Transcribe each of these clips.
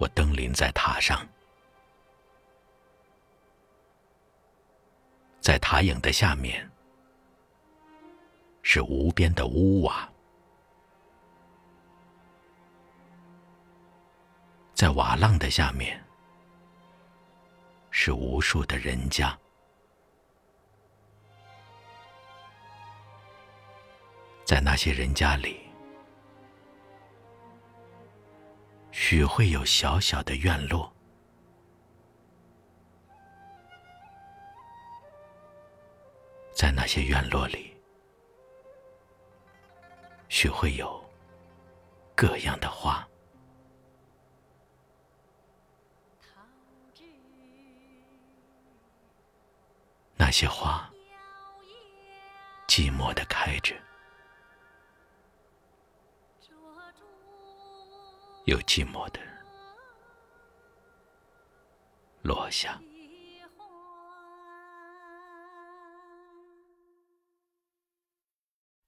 我登临在塔上，在塔影的下面是无边的屋瓦，在瓦浪的下面是无数的人家，在那些人家里。许会有小小的院落，在那些院落里，许会有各样的花。那些花寂寞的开着。又寂寞的落下。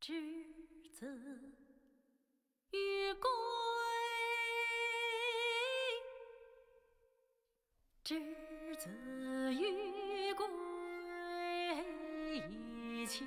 之子于归，之子于归，一起。